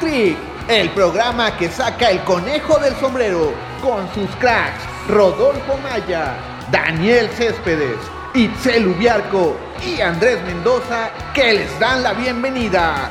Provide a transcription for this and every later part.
Trick, el programa que saca el conejo del sombrero con sus cracks Rodolfo Maya, Daniel Céspedes, Itzel Ubiarco y Andrés Mendoza que les dan la bienvenida.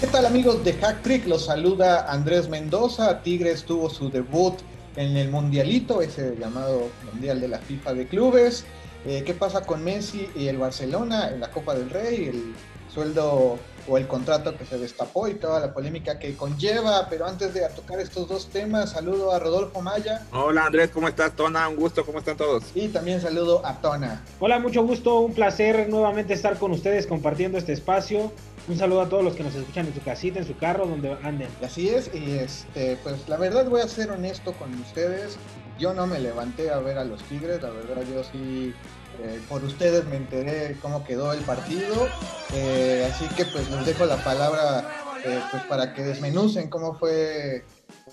¿Qué tal amigos de Hack Trick? Los saluda Andrés Mendoza. Tigres tuvo su debut en el Mundialito, ese llamado Mundial de la FIFA de Clubes. Eh, ¿Qué pasa con Messi y el Barcelona en la Copa del Rey? El sueldo o el contrato que se destapó y toda la polémica que conlleva. Pero antes de tocar estos dos temas, saludo a Rodolfo Maya. Hola Andrés, ¿cómo estás? Tona, un gusto, ¿cómo están todos? Y también saludo a Tona. Hola, mucho gusto, un placer nuevamente estar con ustedes compartiendo este espacio. Un saludo a todos los que nos escuchan en su casita, en su carro, donde anden. Así es, y este, pues la verdad voy a ser honesto con ustedes. Yo no me levanté a ver a los Tigres, la verdad yo sí eh, por ustedes me enteré cómo quedó el partido, eh, así que pues les dejo la palabra eh, pues para que desmenucen cómo fue,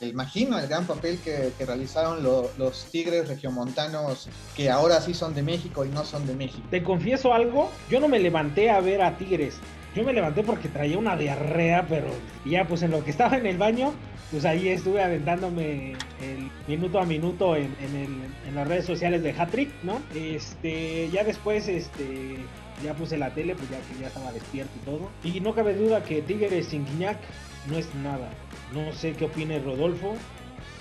imagino, el gran papel que, que realizaron los Tigres regiomontanos que ahora sí son de México y no son de México. Te confieso algo, yo no me levanté a ver a Tigres, yo me levanté porque traía una diarrea, pero ya pues en lo que estaba en el baño, pues ahí estuve aventándome el minuto a minuto en, las redes sociales de Hattrick, ¿no? Este, ya después, este, ya puse la tele, pues ya que ya estaba despierto y todo. Y no cabe duda que Tigres sin Guiñac no es nada. No sé qué opine Rodolfo,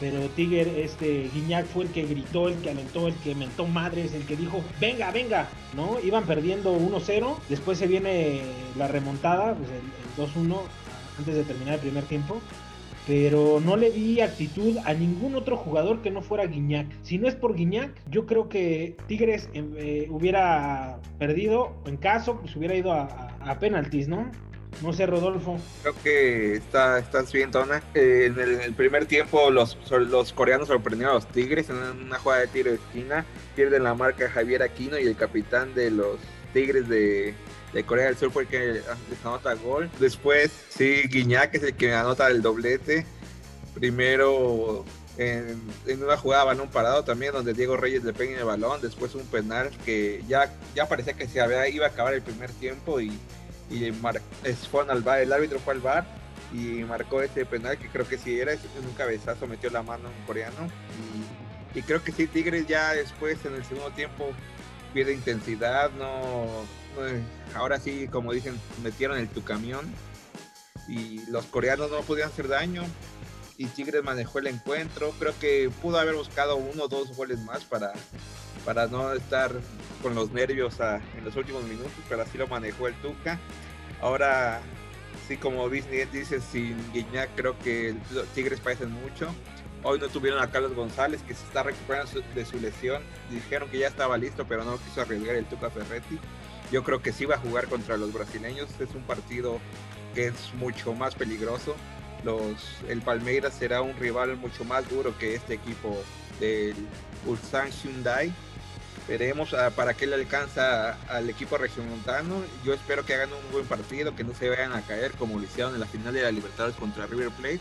pero Tiger, este Guiñac fue el que gritó, el que alentó, el que mentó madres, el que dijo, venga, venga, ¿no? Iban perdiendo 1-0, después se viene la remontada, pues el, 2-1 antes de terminar el primer tiempo. Pero no le vi actitud a ningún otro jugador que no fuera Guiñac. Si no es por Guiñac, yo creo que Tigres eh, hubiera perdido, en caso, pues hubiera ido a, a penaltis, ¿no? No sé, Rodolfo. Creo que está, estás bien, Tona. Eh, en, el, primer tiempo los, los coreanos sorprendieron a los Tigres en una jugada de tiro de esquina. Pierden la marca Javier Aquino y el capitán de los Tigres de, Corea del Sur fue el que anota gol. Después, sí, Guiñac es el que anota el doblete. Primero en, una jugada balón parado también donde Diego Reyes le pega el balón, después un penal que ya, ya parecía que se había, iba a acabar el primer tiempo y y bar, el árbitro fue al bar y marcó ese penal que creo que si era en un cabezazo metió la mano un coreano y, creo que sí Tigres ya después en el segundo tiempo pierde intensidad no, ahora sí como dicen metieron el tu camión y los coreanos no podían hacer daño y Tigres manejó el encuentro creo que pudo haber buscado uno o dos goles más para para no estar con los nervios en los últimos minutos, pero así lo manejó el Tuca. Ahora, sí, como Disney dice, sin Guiñac creo que los Tigres parecen mucho. Hoy no tuvieron a Carlos González, que se está recuperando de su lesión. Dijeron que ya estaba listo, pero no quiso arriesgar el Tuca Ferretti. Yo creo que sí va a jugar contra los brasileños. Es un partido que es mucho más peligroso. El Palmeiras será un rival mucho más duro que este equipo del Ulsan Hyundai Veremos ah, para qué le alcanza al equipo regiomontano. Yo espero que hagan un buen partido, que no se vayan a caer como lo hicieron en la final de la Libertadores contra River Plate.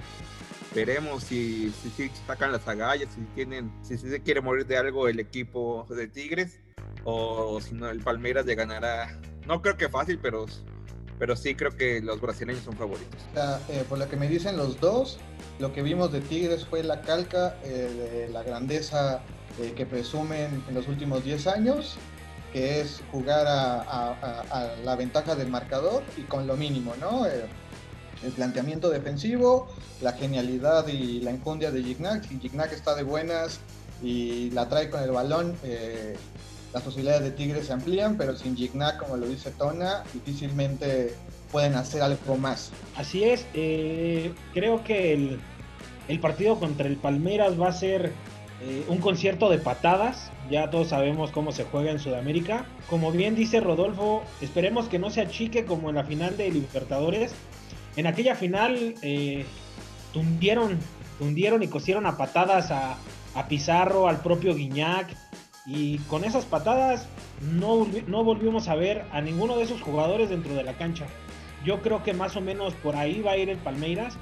Veremos si, si, sacan las agallas, si tienen, si, se quiere morir de algo el equipo de Tigres, o, si no, el Palmeiras le ganará. No creo que fácil, pero, pero sí creo que los brasileños son favoritos. Eh, por lo que me dicen los dos, lo que vimos de Tigres fue la calca eh, la grandeza eh, que presumen en los últimos 10 años, que es jugar a, la ventaja del marcador y con lo mínimo, ¿no? Eh, el planteamiento defensivo, la genialidad y la enjundia de Gignac. Si está de buenas y la trae con el balón, eh, las posibilidades de Tigres se amplían, pero sin Gignac, como lo dice Tona, difícilmente pueden hacer algo más. Así es, creo que el, el partido contra el Palmeiras va a ser eh, un concierto de patadas. Ya todos sabemos cómo se juega en Sudamérica. Como bien dice Rodolfo, esperemos que no se achique como en la final de Libertadores. En aquella final eh, tundieron, tundieron y cosieron a patadas a, Pizarro, al propio Guiñac. Y con esas patadas no, no volvimos a ver a ninguno de esos jugadores dentro de la cancha. Yo creo que más o menos por ahí va a ir el Palmeiras.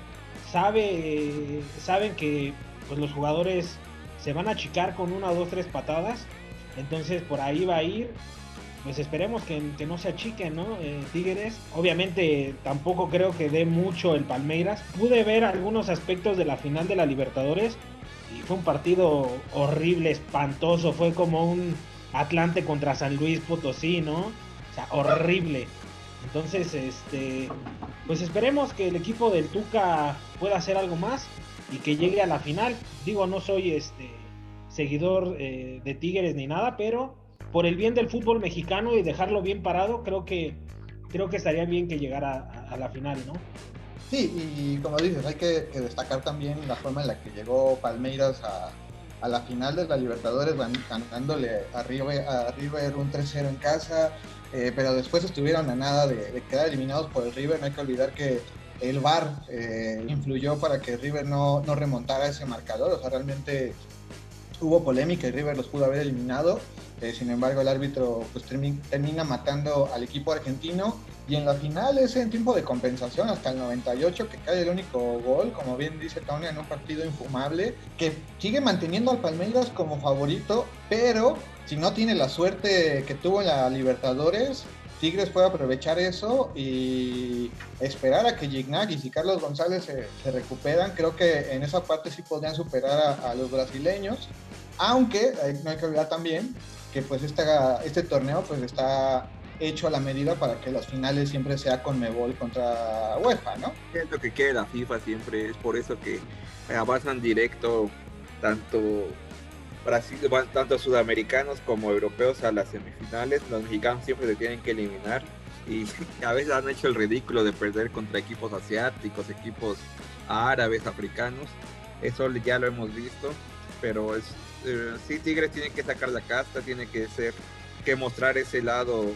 Sabe, saben que pues, los jugadores se van a achicar con una, dos, tres patadas. Entonces por ahí va a ir. Pues esperemos que, no se achiquen, ¿no? Eh, Tigres. Obviamente tampoco creo que dé mucho el Palmeiras. Pude ver algunos aspectos de la final de la Libertadores. Y fue un partido horrible, espantoso. Fue como un Atlante contra San Luis Potosí, ¿no? O sea, horrible. Entonces, este, pues esperemos que el equipo del Tuca pueda hacer algo más y que llegue a la final. Digo, no soy este seguidor eh, de Tigres ni nada, pero por el bien del fútbol mexicano y dejarlo bien parado, creo que creo que estaría bien que llegara a, la final, ¿no? Sí, y, como dices, hay que, destacar también la forma en la que llegó Palmeiras a, la final de la Libertadores, ganándole a River, a River un 3-0 en casa, eh, pero después estuvieron a nada de, quedar eliminados por el River. No hay que olvidar que el VAR eh, influyó para que River no, no, remontara ese marcador. O sea, realmente hubo polémica y River los pudo haber eliminado. Eh, sin embargo, el árbitro pues, termina matando al equipo argentino. Y en la final es en tiempo de compensación hasta el 98 que cae el único gol, como bien dice Tony, en un partido infumable, que sigue manteniendo al Palmeiras como favorito, pero si no tiene la suerte que tuvo en la Libertadores, Tigres puede aprovechar eso y esperar a que Gignagis y Carlos González se, recuperan. Creo que en esa parte sí podrían superar a, los brasileños, aunque no hay que olvidar también que pues este torneo pues está hecho a la medida para que las finales siempre sea con Mebol contra UEFA, ¿no? Es lo que quiere la FIFA siempre, es por eso que avanzan directo tanto Brasil, tanto sudamericanos como europeos a las semifinales. Los mexicanos siempre se tienen que eliminar y a veces han hecho el ridículo de perder contra equipos asiáticos, equipos árabes, africanos. Eso ya lo hemos visto, pero es, eh, sí Tigres tiene que sacar la casta, tiene que ser que mostrar ese lado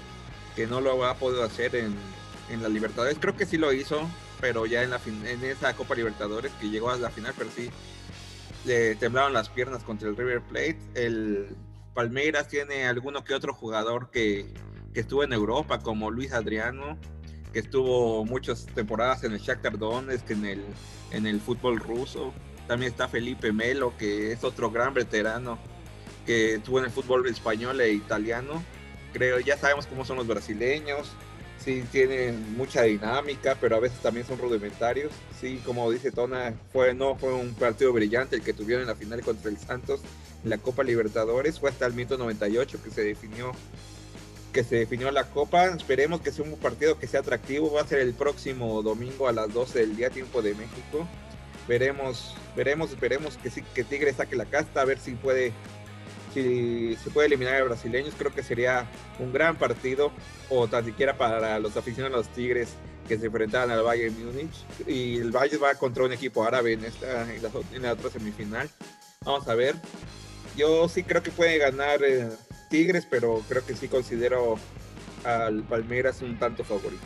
que no lo ha podido hacer en, en la Libertadores. Creo que sí lo hizo, pero ya en la en esa Copa Libertadores que llegó a la final, pero sí le temblaron las piernas contra el River Plate. El Palmeiras tiene alguno que otro jugador que, estuvo en Europa, como Luis Adriano, que estuvo muchas temporadas en el Shakhtar Donetsk, en el, en el fútbol ruso. También está Felipe Melo, que es otro gran veterano que estuvo en el fútbol español e italiano. Creo, ya sabemos cómo son los brasileños sí tienen mucha dinámica, pero a veces también son rudimentarios. Sí, como dice Tona, fue, no fue un partido brillante el que tuvieron en la final contra el Santos en la Copa Libertadores. Fue hasta el minuto 98 que se definió que se definió la Copa. Esperemos que sea un partido que sea atractivo. Va a ser el próximo domingo a las 12 del día, tiempo de México. Veremos, veremos, esperemos que sí, que Tigre saque la casta, a ver si puede si se puede eliminar a brasileños, creo que sería un gran partido, o tan siquiera para los aficionados de los Tigres que se enfrentaban al Bayern Múnich. Y el Bayern va contra un equipo árabe en, esta, en, la, otra semifinal. Vamos a ver. Yo sí creo que puede ganar eh, Tigres, pero creo que sí considero al Palmeiras un tanto favorito.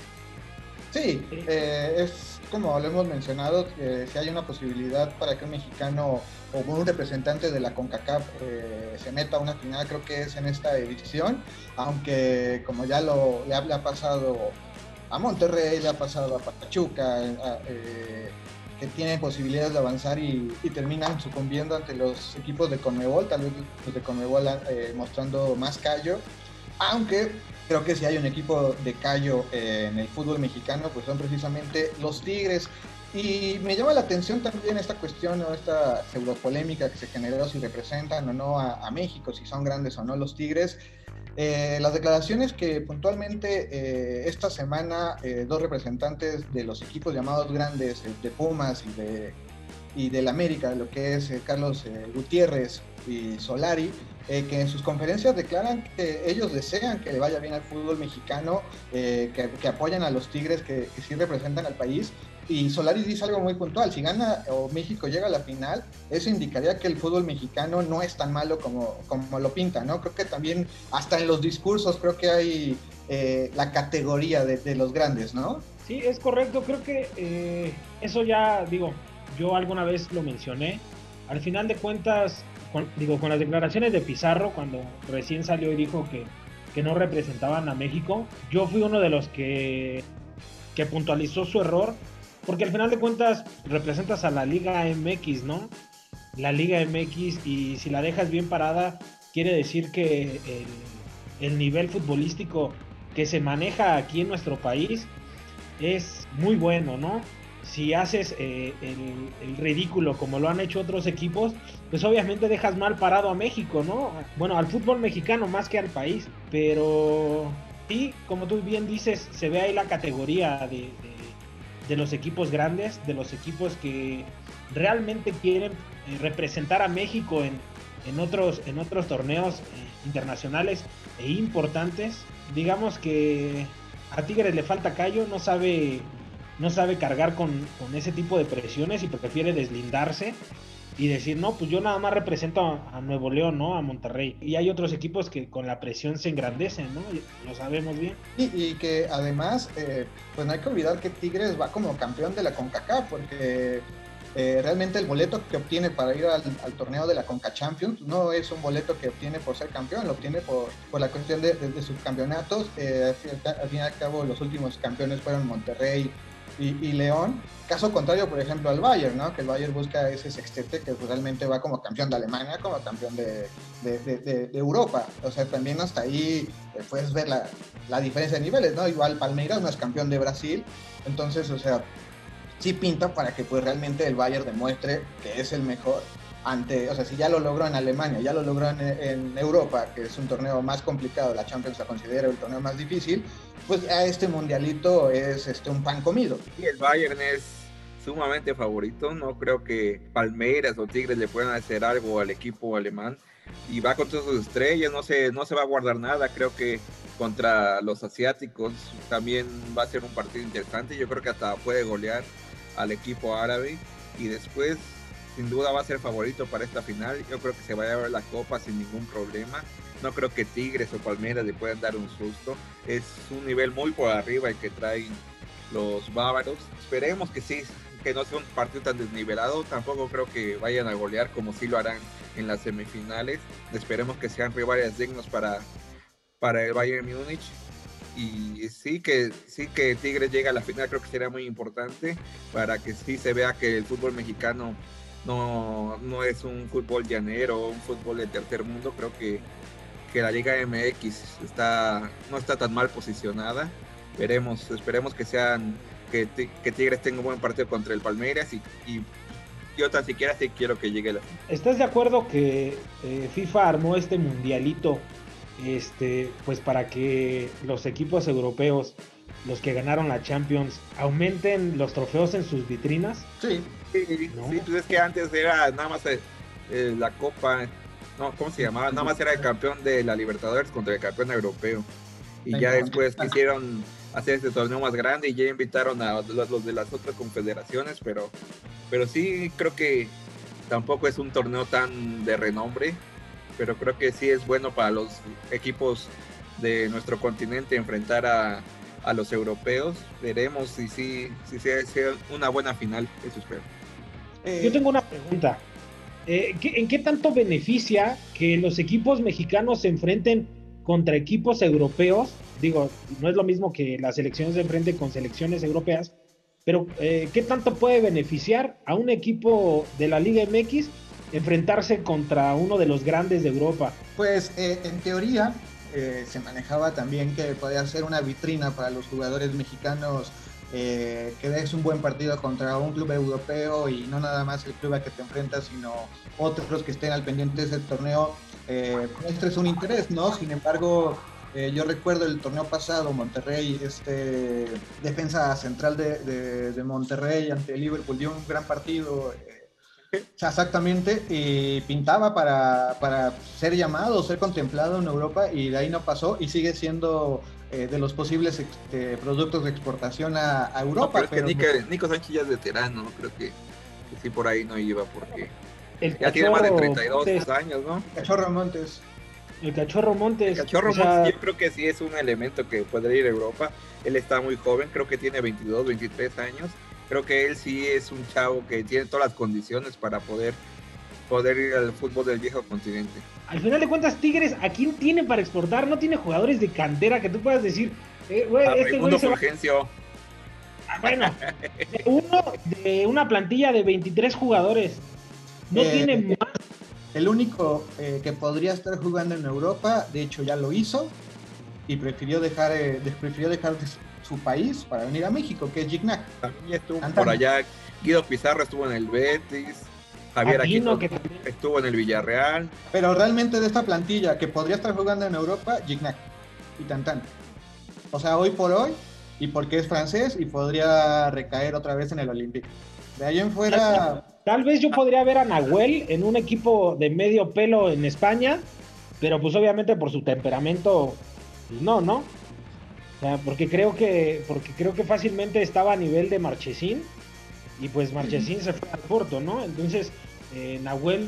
Sí, eh, es como lo hemos mencionado, si hay una posibilidad para que un mexicano o un representante de la CONCACAF eh, se meta a una final, creo que es en esta edición, aunque como ya lo le ha, pasado a Monterrey, le ha pasado a Pachuca, eh, que tienen posibilidades de avanzar y, terminan sucumbiendo ante los equipos de Conmebol, tal vez los de Conmebol mostrando más callo, aunque creo que si hay un equipo de callo eh, en el fútbol mexicano, pues son precisamente los Tigres. Y me llama la atención también esta cuestión o esta pseudopolémica que se generó si representan o no a, México, si son grandes o no los Tigres. Eh, las declaraciones que puntualmente eh, esta semana dos representantes de los equipos llamados grandes de Pumas y de y del América, lo que es Carlos Gutiérrez y Solari, eh, que en sus conferencias declaran que ellos desean que le vaya bien al fútbol mexicano, eh, que, apoyan a los Tigres que, sí representan al país. Y Solari dice algo muy puntual, si gana o México llega a la final, eso indicaría que el fútbol mexicano no es tan malo como, como lo pinta, ¿no? Creo que también hasta en los discursos creo que hay eh, la categoría de, de, los grandes, ¿no? Sí, es correcto, creo que eso ya, digo, yo alguna vez lo mencioné, al final de cuentas digo, con las declaraciones de Pizarro, cuando recién salió y dijo que, que no representaban a México, yo fui uno de los que, que puntualizó su error, porque al final de cuentas representas a la Liga MX, ¿no? la Liga MX y si la dejas bien parada, quiere decir que el, nivel futbolístico que se maneja aquí en nuestro país es muy bueno, ¿no? Si haces eh, el, ridículo como lo han hecho otros equipos, pues obviamente dejas mal parado a México, ¿no? Bueno, al fútbol mexicano más que al país, pero sí, como tú bien dices, se ve ahí la categoría de, de los equipos grandes, de los equipos que realmente quieren eh, representar a México en, en, otros, en otros torneos eh, internacionales e importantes. Digamos que a Tigres le falta callo, no sabe, no sabe cargar con, con ese tipo de presiones y prefiere deslindarse y decir, no, pues yo nada más represento a, Nuevo León, ¿no? A Monterrey. Y hay otros equipos que con la presión se engrandecen, ¿no? Lo sabemos bien. Y, que además, eh, pues no hay que olvidar que Tigres va como campeón de la CONCACAF, porque eh, realmente el boleto que obtiene para ir al, torneo de la CONCA Champions no es un boleto que obtiene por ser campeón, lo obtiene por, por la cuestión de, de, sus campeonatos. Eh, al fin y al cabo, los últimos campeones fueron Monterrey, y, León. Caso contrario, por ejemplo, al Bayern, ¿no? Que el Bayern busca ese sextete que realmente va como campeón de Alemania, como campeón de, de, Europa. O sea, también hasta ahí eh, puedes ver la, la, diferencia de niveles, ¿no? Igual Palmeiras no es campeón de Brasil. Entonces, o sea, sí pinta para que pues realmente el Bayern demuestre que es el mejor ante, o sea, si ya lo logró en Alemania, ya lo logró en, Europa, que es un torneo más complicado, la Champions la considera el torneo más difícil, pues a este mundialito es este un pan comido. Y el Bayern es sumamente favorito, no creo que Palmeiras o Tigres le puedan hacer algo al equipo alemán y va contra sus estrellas, no se, no se va a guardar nada, creo que contra los asiáticos también va a ser un partido interesante, yo creo que hasta puede golear al equipo árabe y después sin duda va a ser favorito para esta final. Yo creo que se va a llevar la copa sin ningún problema. No creo que Tigres o Palmeiras le puedan dar un susto. Es un nivel muy por arriba el que traen los bávaros. Esperemos que sí, que no sea un partido tan desnivelado. Tampoco creo que vayan a golear como sí lo harán en las semifinales. Esperemos que sean rivales dignos para, para el Bayern Múnich. Y sí que, sí que Tigres llega a la final, creo que será muy importante para que sí se vea que el fútbol mexicano no, no es un fútbol llanero, un fútbol de tercer mundo, creo que, que la Liga MX está, no está tan mal posicionada. Veremos, esperemos que sean, que, que Tigres tenga un buen partido contra el Palmeiras y, y yo tan siquiera sí quiero que llegue la ¿Estás de acuerdo que eh, FIFA armó este mundialito este, pues para que los equipos europeos, los que ganaron la Champions, aumenten los trofeos en sus vitrinas? Sí. Sí, sí, pues es que antes era nada más eh, eh, la Copa, no, ¿cómo se llamaba? Nada más era el campeón de la Libertadores contra el campeón europeo. Y ya después quisieron hacer este torneo más grande y ya invitaron a los, de las otras confederaciones, pero, pero sí creo que tampoco es un torneo tan de renombre, pero creo que sí es bueno para los equipos de nuestro continente enfrentar a, a los europeos. Veremos si sí si, si, sea una buena final, eso espero. Eh, Yo tengo una pregunta. Eh, ¿En qué tanto beneficia que los equipos mexicanos se enfrenten contra equipos europeos? Digo, no es lo mismo que las selecciones se enfrenten con selecciones europeas, pero eh, ¿qué tanto puede beneficiar a un equipo de la Liga MX enfrentarse contra uno de los grandes de Europa? Pues en teoría se manejaba también que podía ser una vitrina para los jugadores mexicanos eh, que des un buen partido contra un club europeo y no nada más el club a que te enfrentas, sino otros que estén al pendiente de ese torneo, eh, es un interés, ¿no? Sin embargo, eh, yo recuerdo el torneo pasado, Monterrey, este defensa central de, de, Monterrey ante Liverpool dio un gran partido. Eh, exactamente, y pintaba para, para ser llamado, ser contemplado en Europa y de ahí no pasó y sigue siendo eh, de los posibles este, productos de exportación a, Europa. pero, es que Nico, Sánchez ya es veterano, creo que, sí por ahí no iba porque ya tiene más de 32 años, ¿no? Cachorro Montes. El Cachorro Montes. El Cachorro Montes yo creo que sí es un elemento que puede ir a Europa. Él está muy joven, creo que tiene 22, 23 años. Creo que él sí es un chavo que tiene todas las condiciones para poder poder ir al fútbol del viejo continente. Al final de cuentas, Tigres, ¿a quién tiene para exportar? No tiene jugadores de cantera que tú puedas decir, eh, güey, este güey se ah, bueno, de uno de una plantilla de 23 jugadores. No Eh, tiene más. El único eh, que podría estar jugando en Europa, de hecho ya lo hizo, y prefirió dejar, eh, prefirió dejar de su- país para venir a México, que es Gignac. También estuvo por allá. Guido Pizarro estuvo en el Betis. Javier Aquino, Aquino que también- estuvo en el Villarreal. Pero realmente de esta plantilla que podría estar jugando en Europa, Gignac y Tantan. O sea, hoy por hoy, y porque es francés, y podría recaer otra vez en el Olympique. De ahí en fuera, Tal vez yo podría ver a Nahuel en un equipo de medio pelo en España, pero pues obviamente por su temperamento, pues no, ¿no? O sea, porque creo que, porque creo que fácilmente estaba a nivel de Marchesín, y pues Marchesín se fue al Porto, ¿no? Entonces, eh, Nahuel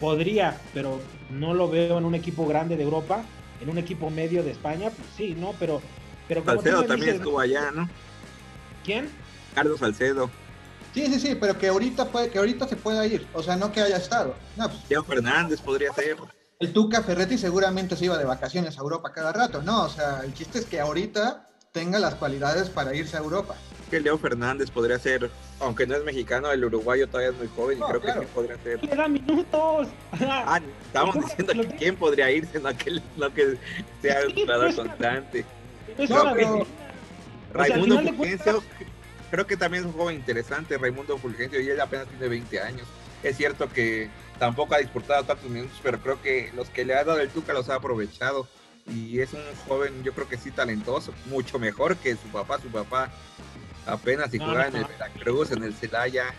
podría, pero no lo veo en un equipo grande de Europa, en un equipo medio de España, pues sí, ¿no? Pero, pero como Salcedo también dices, estuvo allá, ¿no? ¿Quién? Carlos Salcedo. sí, sí, sí, pero que ahorita, puede, que ahorita se pueda ir. O sea, no que haya estado. No, pues, Leo Fernández podría ser. el Tuca Ferretti seguramente se iba de vacaciones a Europa cada rato, ¿no? O sea, el chiste es que ahorita tenga las cualidades para irse a Europa. Que Leo Fernández podría ser, aunque no es mexicano, el uruguayo todavía es muy joven y creo claro. que sí podría ser. Le da minutos. Ah, estábamos diciendo que quién podría irse, no que, no que sea un jugador pues, constante. No, pero-. O sea, Raimundo Fulgencio, cuentas- creo que también es un joven interesante, Raimundo Fulgencio, y él apenas tiene 20 años. Es cierto que tampoco ha disputado tantos minutos, pero creo que los que le ha dado el Tuca los ha aprovechado. Y es un joven, yo creo que sí talentoso, mucho mejor que su papá. Su papá apenas si No, jugaba no, en el. Veracruz, en el Celaya.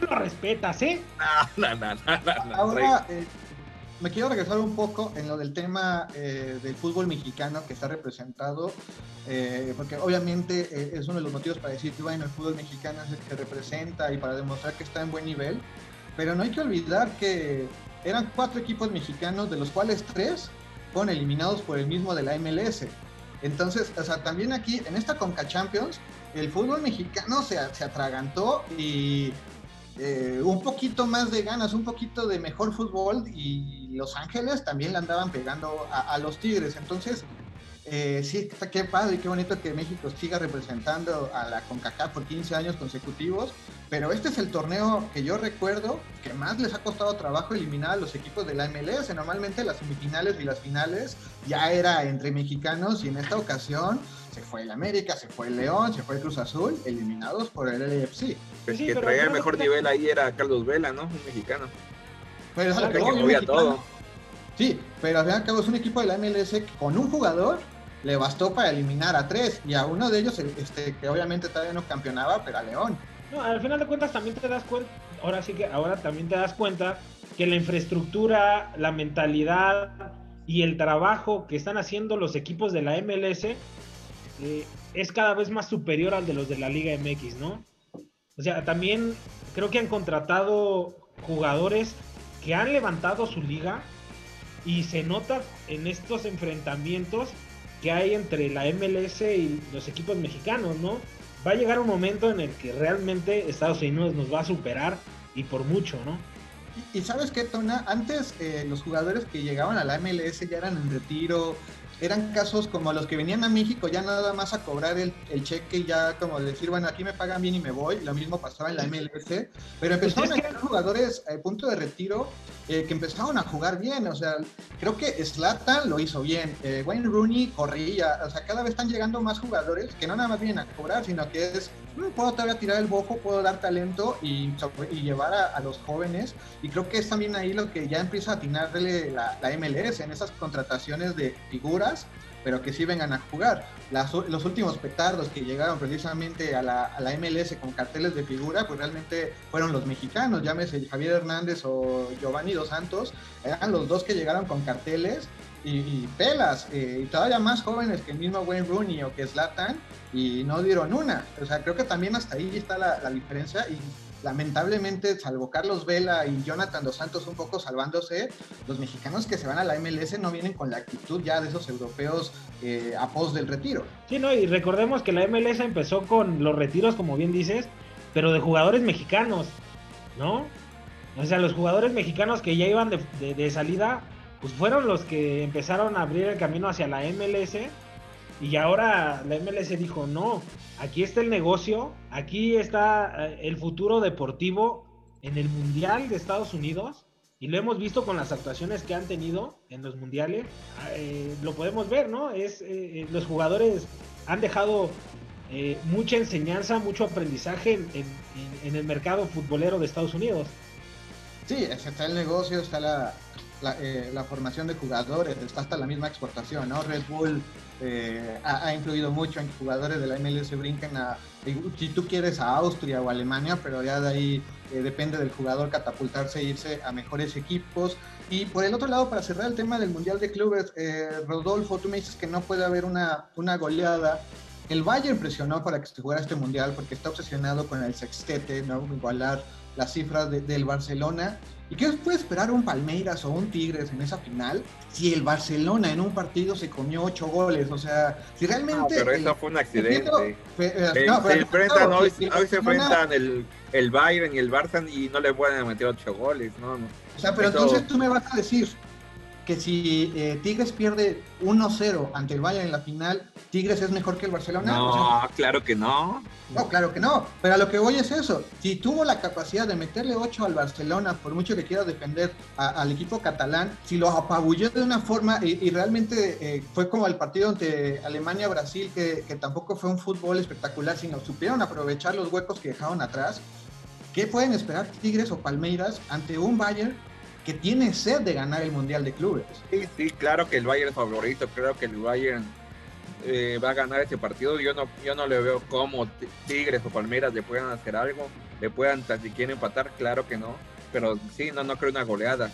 Tú lo respetas, ¿eh? No, no, no, no, no, no, Ahora, eh, me quiero regresar un poco en lo del tema eh, del fútbol mexicano que está representado, eh, porque obviamente eh, es uno de los motivos para decir que bueno, el fútbol mexicano es el que representa y para demostrar que está en buen nivel, pero no hay que olvidar que eran cuatro equipos mexicanos, de los cuales tres fueron eliminados por el mismo de la MLS. Entonces, o sea, también aquí en esta Conca Champions, el fútbol mexicano se, se atragantó y eh, un poquito más de ganas, un poquito de mejor fútbol y Los Ángeles también le andaban pegando a, a los Tigres. Entonces, eh, sí, qué padre y qué bonito que México siga representando a la CONCACAF por 15 años consecutivos, pero este es el torneo que yo recuerdo que más les ha costado trabajo eliminar a los equipos de la MLS. Normalmente las semifinales y las finales ya era entre mexicanos y en esta ocasión se fue el América, se fue el León, se fue el Cruz Azul, eliminados por el LFC. Pues Sí, que traía el mejor que- nivel ahí era Carlos Vela, ¿no? Un mexicano. Pero es a lo Que un todo. Sí, pero al fin y al cabo es un equipo de la MLS que con un jugador le bastó para eliminar a tres y a uno de ellos este, que obviamente todavía no campeonaba, pero a León. No, al final de cuentas también te das cuenta, ahora sí que ahora también te das cuenta que la infraestructura, la mentalidad y el trabajo que están haciendo los equipos de la MLS es cada vez más superior al de los de la Liga MX, ¿no? O sea, también creo que han contratado jugadores que han levantado su liga y se nota en estos enfrentamientos que hay entre la MLS y los equipos mexicanos, ¿no? Va a llegar un momento en el que realmente Estados Unidos nos va a superar y por mucho, ¿no? Y, y sabes qué, Tona, antes eh, los jugadores que llegaban a la MLS ya eran en retiro, eran casos como los que venían a México ya nada más a cobrar el, el cheque y ya como decir, bueno, aquí me pagan bien y me voy, lo mismo pasaba en la MLS, pero empezaron a llegar jugadores a punto de retiro eh, que empezaron a jugar bien, o sea, creo que Slatan lo hizo bien, eh, Wayne Rooney corría, o sea, cada vez están llegando más jugadores que no nada más vienen a cobrar, sino que es, "Mm, puedo todavía tirar el bojo, puedo dar talento y, llevar a, a los jóvenes, y creo que es también ahí lo que ya empieza a atinarle la, la MLS en esas contrataciones de figuras, pero que sí vengan a jugar. Las- los últimos petardos que llegaron precisamente a la, a la MLS con carteles de figura, pues realmente fueron los mexicanos, llámese Javier Hernández o Giovanni Dos Santos, eran los dos que llegaron con carteles y, pelas, eh, y todavía más jóvenes que el mismo Wayne Rooney o que Zlatan, y no dieron una. O sea, creo que también hasta ahí está la, la diferencia y lamentablemente, salvo Carlos Vela y Jonathan Dos Santos un poco salvándose, los mexicanos que se van a la MLS no vienen con la actitud ya de esos europeos eh, a pos del retiro. Sí, ¿no? Y recordemos que la MLS empezó con los retiros, como bien dices, pero de jugadores mexicanos, ¿no? O sea, los jugadores mexicanos que ya iban de, de- de salida, pues fueron los que empezaron a abrir el camino hacia la MLS. Y ahora la MLS dijo, no, aquí está el negocio, aquí está eh, el futuro deportivo en el Mundial de Estados Unidos, y lo hemos visto con las actuaciones que han tenido en los mundiales, eh, lo podemos ver, ¿no? Es, eh, los jugadores han dejado mucha enseñanza, mucho aprendizaje en, el mercado futbolero de Estados Unidos. Sí, está el negocio, está la, la, formación de jugadores, está hasta la misma exportación, ¿no? Red Bull ha, ha, influido mucho en que jugadores de la MLS brinquen a, si tú quieres, a Austria o Alemania, pero ya de ahí eh, depende del jugador catapultarse e irse a mejores equipos. Y por el otro lado, para cerrar el tema del Mundial de Clubes, eh, Rodolfo, tú me dices que no puede haber una, una goleada. El Bayern presionó para que se jugara este Mundial porque está obsesionado con el sextete, ¿no? igualar las cifras del Barcelona. ¿Y qué puede esperar un Palmeiras o un Tigres en esa final si el Barcelona en un partido se comió ocho goles? O sea, si realmente... pero eso fue un accidente. se enfrentan, hoy, se enfrentan el, el Bayern y el Barça y no le pueden meter ocho goles, ¿no? O sea, pero entonces tú me vas a decir, que si eh, Tigres pierde 1-0 ante el Bayern en la final, Tigres es mejor que el Barcelona. No, claro que no. No, claro que no. Pero a lo que voy es eso. Si tuvo la capacidad de meterle 8 al Barcelona, por mucho que quiera defender al equipo catalán, si lo apabulló de una forma y, realmente eh, fue como el partido ante Alemania-Brasil, que, que tampoco fue un fútbol espectacular, sino supieron aprovechar los huecos que dejaron atrás. ¿Qué pueden esperar Tigres o Palmeiras ante un Bayern que tiene sed de ganar el Mundial de Clubes. Sí, sí, claro que el Bayern es favorito, creo que el Bayern eh, va a ganar este partido. Yo no, yo no le veo cómo Tigres o Palmeiras le puedan hacer algo, le puedan tan siquiera empatar, claro que no, pero sí, no, no creo una goleada.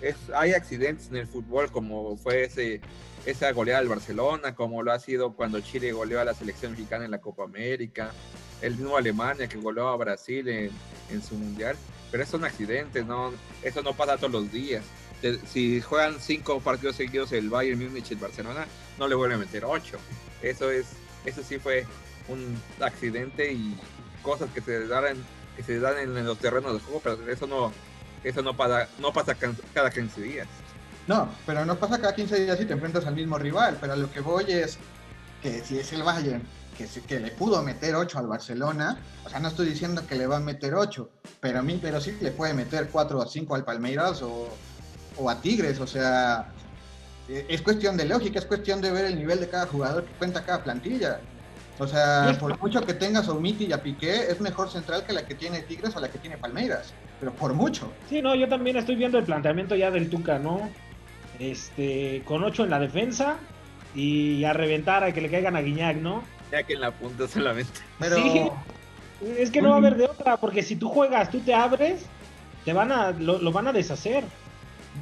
Es, hay accidentes en el fútbol como fue ese, esa goleada del Barcelona, como lo ha sido cuando Chile goleó a la selección mexicana en la Copa América, el mismo Alemania que goleó a Brasil en, en su mundial pero es un accidente, no, eso no pasa todos los días. Si juegan cinco partidos seguidos el Bayern Múnich y el Barcelona, no le vuelven a meter ocho. Eso es, eso sí fue un accidente y cosas que se dan, que se dan en, los terrenos de juego, pero eso no, eso no pasa, no pasa cada 15 días. No, pero no pasa cada 15 días si te enfrentas al mismo rival, pero lo que voy es que si es el Bayern que, que le pudo meter 8 al Barcelona, o sea, no estoy diciendo que le va a meter 8, pero a mí, pero sí le puede meter 4 o 5 al Palmeiras o, o a Tigres, o sea, e, es cuestión de lógica, es cuestión de ver el nivel de cada jugador que cuenta cada plantilla. O sea, por mucho que tengas a Umiti y a Piqué, es mejor central que la que tiene Tigres o la que tiene Palmeiras. Pero por mucho. Sí, no, yo también estoy viendo el planteamiento ya del Tuca, ¿no? Este, con 8 en la defensa y a reventar a que le caigan a Guiñac, ¿no? ya que en la punta solamente. Pero... Sí, es que no va a haber de otra, porque si tú juegas, tú te abres, te van a, lo, van a deshacer.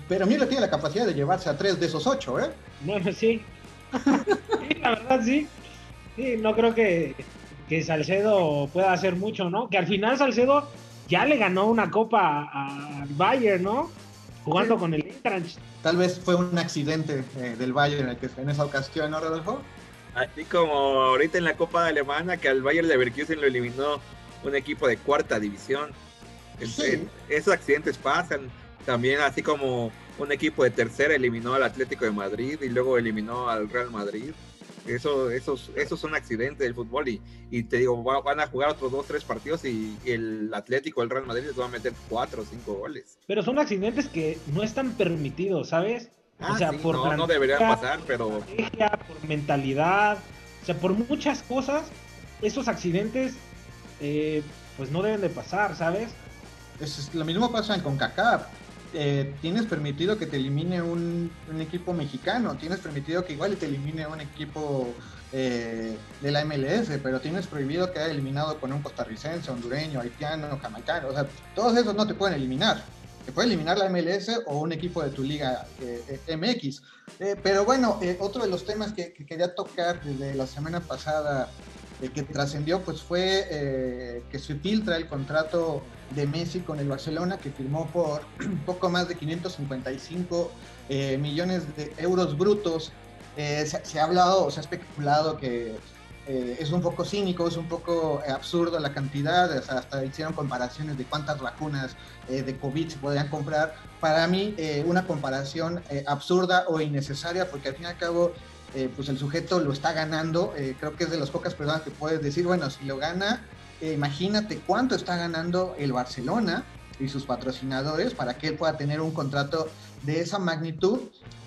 Pero Mira tiene la capacidad de llevarse a tres de esos ocho, ¿eh? Bueno, sí. sí, la verdad sí. Sí, no creo que, que Salcedo pueda hacer mucho, ¿no? Que al final Salcedo ya le ganó una copa al Bayern, ¿no? Jugando con el Eintracht. Tal vez fue un accidente eh, del Bayern el que en esa ocasión, ¿no, Rodolfo? Así como ahorita en la Copa Alemana que al Bayern Leverkusen lo eliminó un equipo de cuarta división. esos accidentes pasan. También así como un equipo de tercera eliminó al Atlético de Madrid y luego eliminó al Real Madrid. Eso, esos, esos son accidentes del fútbol y, y te digo, van a jugar otros dos, tres partidos y, el Atlético, el Real Madrid les va a meter cuatro o cinco goles. Pero son accidentes que no están permitidos, ¿sabes? o ah, sea, por no, no debería pasar, pero. Por mentalidad, o sea, por muchas cosas, esos accidentes, eh, pues no deben de pasar, ¿sabes? Es, lo mismo pasa en CONCACAF. Eh, tienes permitido que te elimine un, equipo mexicano, tienes permitido que igual te elimine un equipo eh, de la MLS, pero tienes prohibido que haya eliminado con un costarricense, hondureño, haitiano, jamaicano, o sea, todos esos no te pueden eliminar. Te puede eliminar la MLS o un equipo de tu liga eh, eh, MX. Pero bueno, otro de los temas que, quería tocar desde la semana pasada que trascendió, pues fue que se filtra el contrato de Messi con el Barcelona, que firmó por poco más de 555 millones de euros brutos. Se, se, ha hablado, se ha especulado que eh, es un poco cínico, es un poco eh, absurdo la cantidad, hasta hicieron comparaciones de cuántas vacunas eh, de COVID se podrían comprar. Para mí, una comparación absurda o innecesaria, porque al fin y al cabo, pues el sujeto lo está ganando. creo que es de las pocas personas que puedes decir, bueno, si lo gana, imagínate cuánto está ganando el Barcelona. y sus patrocinadores para que él pueda tener un contrato de esa magnitud.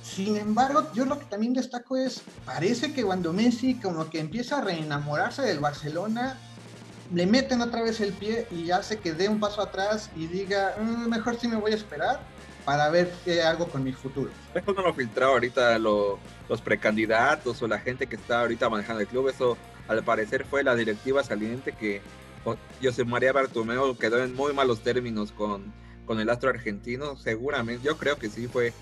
Sin embargo, yo lo que también destaco es, parece que cuando Messi como que empieza a reenamorarse del Barcelona, le meten otra vez el pie y hace que dé un paso atrás y diga, mm, mejor sí me voy a esperar para ver qué hago con mi futuro. Eso no lo filtrado ahorita los precandidatos o la gente que está ahorita manejando el club. Eso al parecer fue la directiva saliente que José María Bartomeu quedó en muy malos términos con, con el astro argentino. Seguramente, yo creo que sí fue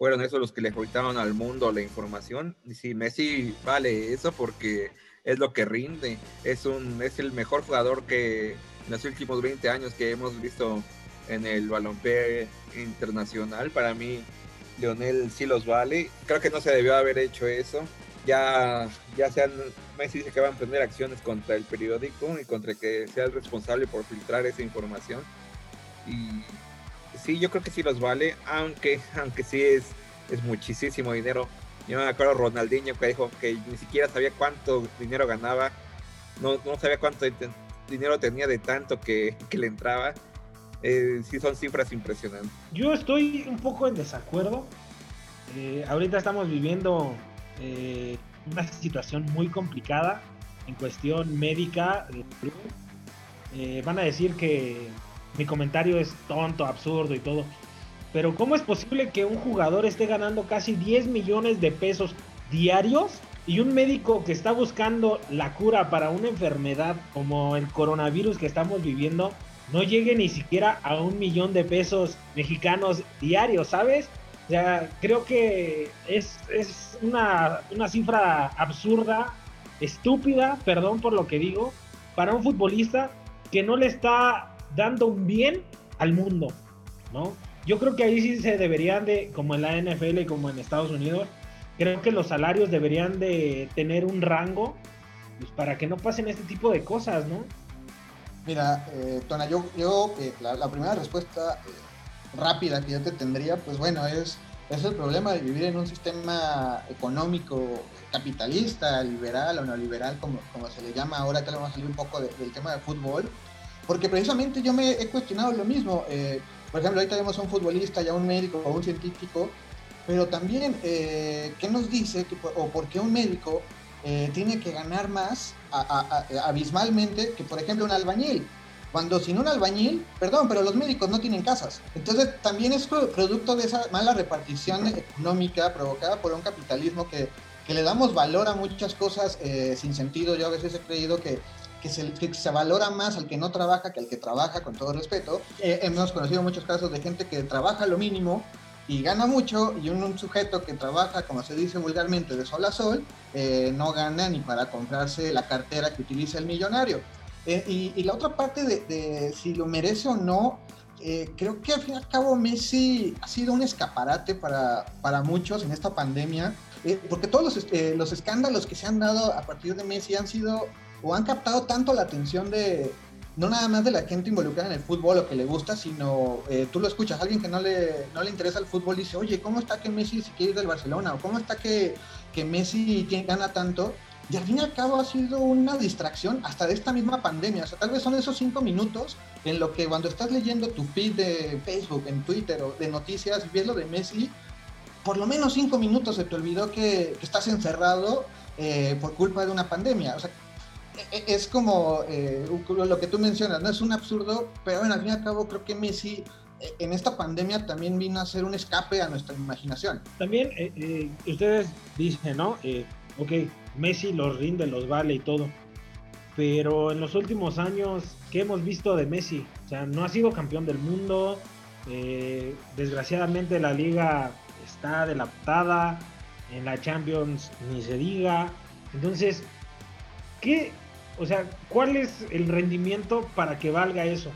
fueron esos los que le gritaron al mundo la información. Y sí, Messi vale eso porque es lo que rinde. Es, un, es el mejor jugador que en los últimos 20 años que hemos visto en el balompié internacional. Para mí, Lionel sí los vale. Creo que no se debió haber hecho eso. Ya, ya sean, Messi dice que va a emprender acciones contra el periódico y contra que sea el responsable por filtrar esa información. Y sí, yo creo que sí los vale, aunque, aunque sí es, es muchísimo dinero. Yo me acuerdo Ronaldinho que dijo que ni siquiera sabía cuánto dinero ganaba, no, no sabía cuánto dinero tenía de tanto que, que le entraba. Eh, sí son cifras impresionantes. Yo estoy un poco en desacuerdo. Eh, ahorita estamos viviendo eh, una situación muy complicada en cuestión médica eh, van a decir que mi comentario es tonto, absurdo y todo. Pero ¿cómo es posible que un jugador esté ganando casi 10 millones de pesos diarios y un médico que está buscando la cura para una enfermedad como el coronavirus que estamos viviendo no llegue ni siquiera a un millón de pesos mexicanos diarios, ¿sabes? O sea, creo que es, una, una cifra absurda, estúpida, perdón por lo que digo, para un futbolista que no le está dando un bien al mundo, ¿no? Yo creo que ahí sí se deberían de, como en la NFL y como en Estados Unidos, creo que los salarios deberían de tener un rango pues, para que no pasen este tipo de cosas, ¿no? Mira, eh, Tona, yo, yo eh, la, primera respuesta eh, rápida que yo te tendría, pues bueno, es, es el problema de vivir en un sistema económico capitalista, liberal o neoliberal, como, como se le llama ahora, que vamos a salir un poco del tema del fútbol, porque precisamente yo me he cuestionado lo mismo. por ejemplo, ahorita tenemos a un futbolista, ya un médico o un científico, pero también, ¿qué nos dice que, o por qué un médico eh, tiene que ganar más abismalmente que, por ejemplo, un albañil. Cuando sin un albañil, perdón, pero los médicos no tienen casas. Entonces también es producto de esa mala repartición económica provocada por un capitalismo que, que le damos valor a muchas cosas eh, sin sentido. Yo a veces he creído que, que, se, que, se, valora más al que no trabaja que al que trabaja, con todo respeto. Eh, hemos conocido muchos casos de gente que trabaja lo mínimo y gana mucho y un, sujeto que trabaja, como se dice vulgarmente, de sol a sol, eh, no gana ni para comprarse la cartera que utiliza el millonario. Eh, y, la otra parte de, si lo merece o no, eh, creo que al fin y al cabo Messi ha sido un escaparate para, para muchos en esta pandemia, porque todos los, los escándalos que se han dado a partir de Messi han sido o han captado tanto la atención de, no nada más de la gente involucrada en el fútbol o que le gusta, sino eh, tú lo escuchas, alguien que no le, no le interesa el fútbol dice, oye, ¿cómo está que Messi se quiere ir del Barcelona? ¿O cómo está que, que Messi tiene, gana tanto? Y al fin y al cabo ha sido una distracción hasta de esta misma pandemia. O sea, tal vez son esos cinco minutos en lo que cuando estás leyendo tu feed de Facebook, en Twitter o de noticias ves lo de Messi, por lo menos cinco minutos se te olvidó que, estás encerrado eh, por culpa de una pandemia. O sea, es como eh, lo que tú mencionas, ¿no? Es un absurdo, pero al fin y al cabo creo que Messi eh, en esta pandemia también vino a ser un escape a nuestra imaginación. También eh, ustedes dicen, ¿no? ok, Messi los rinde, los vale y todo, pero en los últimos años, ¿qué hemos visto de Messi? O sea, no ha sido campeón del mundo, desgraciadamente la liga está de la patada, en la Champions ni se diga, entonces, ¿qué, o sea, ¿cuál es el rendimiento para que valga eso?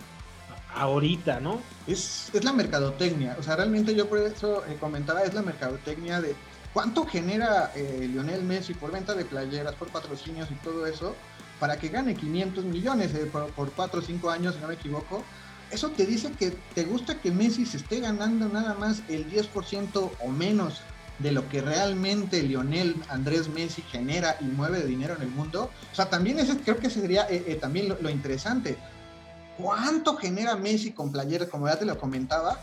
Ahorita, ¿no? Es, la mercadotecnia. O sea, realmente yo por eso eh, comentaba, es la mercadotecnia de cuánto genera eh, Lionel Messi por venta de playeras, por patrocinios y todo eso, para que gane 500 millones eh, por, por 4 o 5 años, si no me equivoco. Eso te dice que te gusta que Messi se esté ganando nada más el 10% o menos de lo que realmente Lionel Andrés Messi genera y mueve de dinero en el mundo. O sea, también ese creo que sería eh, eh, también lo, interesante. ¿cuánto genera Messi con playeras, como ya te lo comentaba,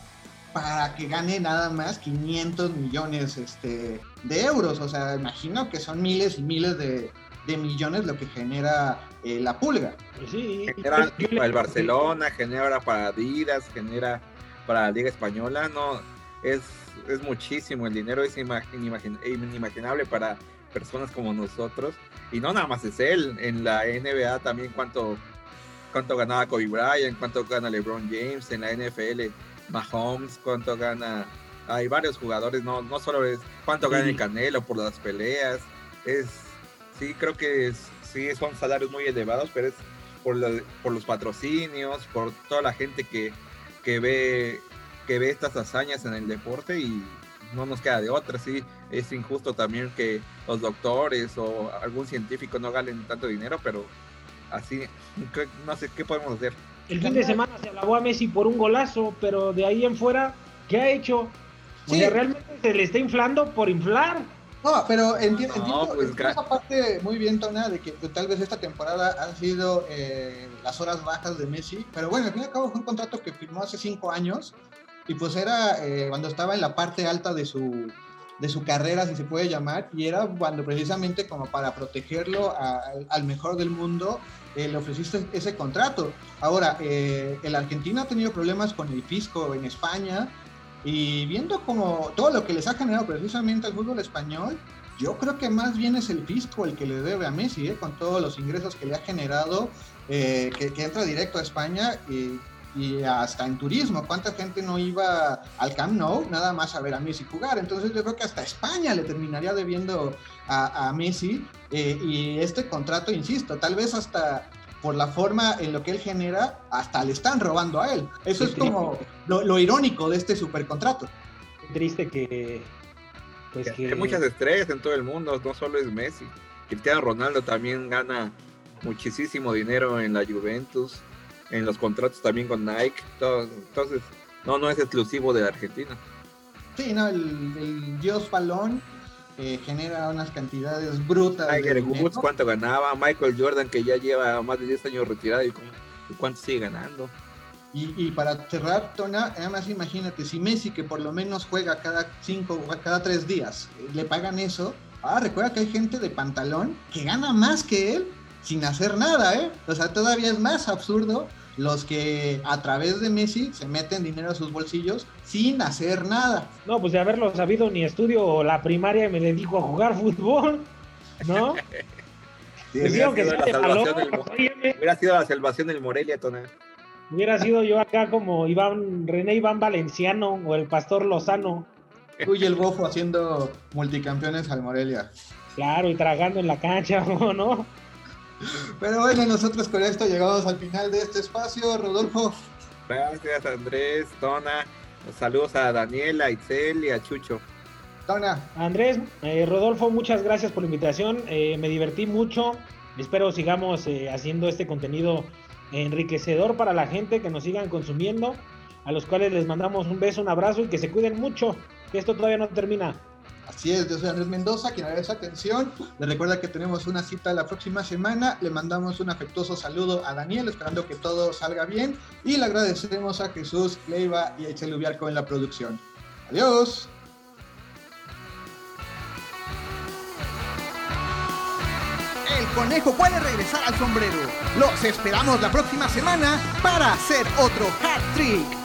para que gane nada más 500 millones este, de euros? O sea, imagino que son miles y miles de, millones lo que genera eh, la pulga. Sí, genera para el Barcelona, genera para Adidas, genera para la Liga Española, no, es, es muchísimo, el dinero es inimaginable para personas como nosotros. Y no nada más es él, en la NBA también cuánto, cuánto ganaba Kobe Bryant, cuánto gana LeBron James, en la NFL Mahomes, cuánto gana... Hay varios jugadores, no, no solo es cuánto gana el Canelo por las peleas, es, sí, creo que es, sí son salarios muy elevados, pero es por, por los patrocinios, por toda la gente que, que ve que ve estas hazañas en el deporte y no nos queda de otra, sí, es injusto también que los doctores o algún científico no ganen tanto dinero, pero así, no sé, ¿qué podemos hacer? El fin de semana se alabó a Messi por un golazo, pero de ahí en fuera, ¿qué ha hecho? realmente se le está inflando por inflar. No, pero entiendo, pues, esa parte muy bien, Tona, de que tal vez esta temporada han sido eh, las horas bajas de Messi, pero bueno, al fin y al cabo fue un contrato que firmó hace cinco años y pues era eh, cuando estaba en la parte alta de su, de su carrera, si se puede llamar, y era cuando precisamente como para protegerlo al mejor del mundo, eh, le ofreciste ese contrato. Ahora, eh, el Argentina ha tenido problemas con el fisco en España, y viendo como todo lo que les ha generado precisamente al fútbol español, yo creo que más bien es el fisco el que le debe a Messi, con todos los ingresos que le ha generado, que, que, entra directo a España. Y y hasta en turismo, ¿cuánta gente no iba al Camp Nou nada más a ver a Messi jugar? Entonces yo creo que hasta España le terminaría debiendo a, Messi eh, y este contrato, insisto, tal vez hasta por la forma en lo que él genera, hasta le están robando a él. Eso es como lo, irónico de este supercontrato. Triste que, pues que... Hay muchas estrellas en todo el mundo, no solo es Messi. Cristiano Ronaldo también gana muchísimo dinero en la Juventus en los contratos también con Nike. entonces, no, no es exclusivo de Argentina. Sí, no, el, Dios Balón eh, genera unas cantidades brutas. Tiger Woods, cuánto ganaba. Michael Jordan, que ya lleva más de 10 años retirado, y, cuánto sigue ganando. Y, para cerrar, Tona, además imagínate, si Messi, que por lo menos juega cada 5 o cada 3 días, eh, le pagan eso. Ah, recuerda que hay gente de pantalón que gana más que él sin hacer nada, ¿eh? O sea, todavía es más absurdo los que a través de Messi se meten dinero a sus bolsillos sin hacer nada. No, pues de haberlo sabido ni estudio la primaria y me dedico a jugar fútbol, ¿no? hubiera, sido la salvación del Morelia, Tona. Hubiera sido yo acá como Iván, René Iván Valenciano o el Pastor Lozano. Uy, el bofo haciendo multicampeones al Morelia. Claro, y tragando en la cancha, ¿no? Pero bueno, nosotros con esto llegamos al final de este espacio. Rodolfo. Gracias, Andrés, Tona. Saludos a Daniela, a Itzel y a Chucho. Tona. Andrés, eh, Rodolfo, muchas gracias por la invitación. Eh, me divertí mucho. Espero sigamos eh, haciendo este contenido enriquecedor para la gente, que nos sigan consumiendo. A los cuales les mandamos un beso, un abrazo y que se cuiden mucho, que esto todavía no termina. Así es, yo soy Andrés Mendoza, quien esa atención. Le recuerda que tenemos una cita la próxima semana. Le mandamos un afectuoso saludo a Daniel, esperando que todo salga bien. Y le agradecemos a Jesús Leiva y a Echel Ubiarco en la producción. Adiós. El conejo puede regresar al sombrero. Los esperamos la próxima semana para hacer otro hat trick.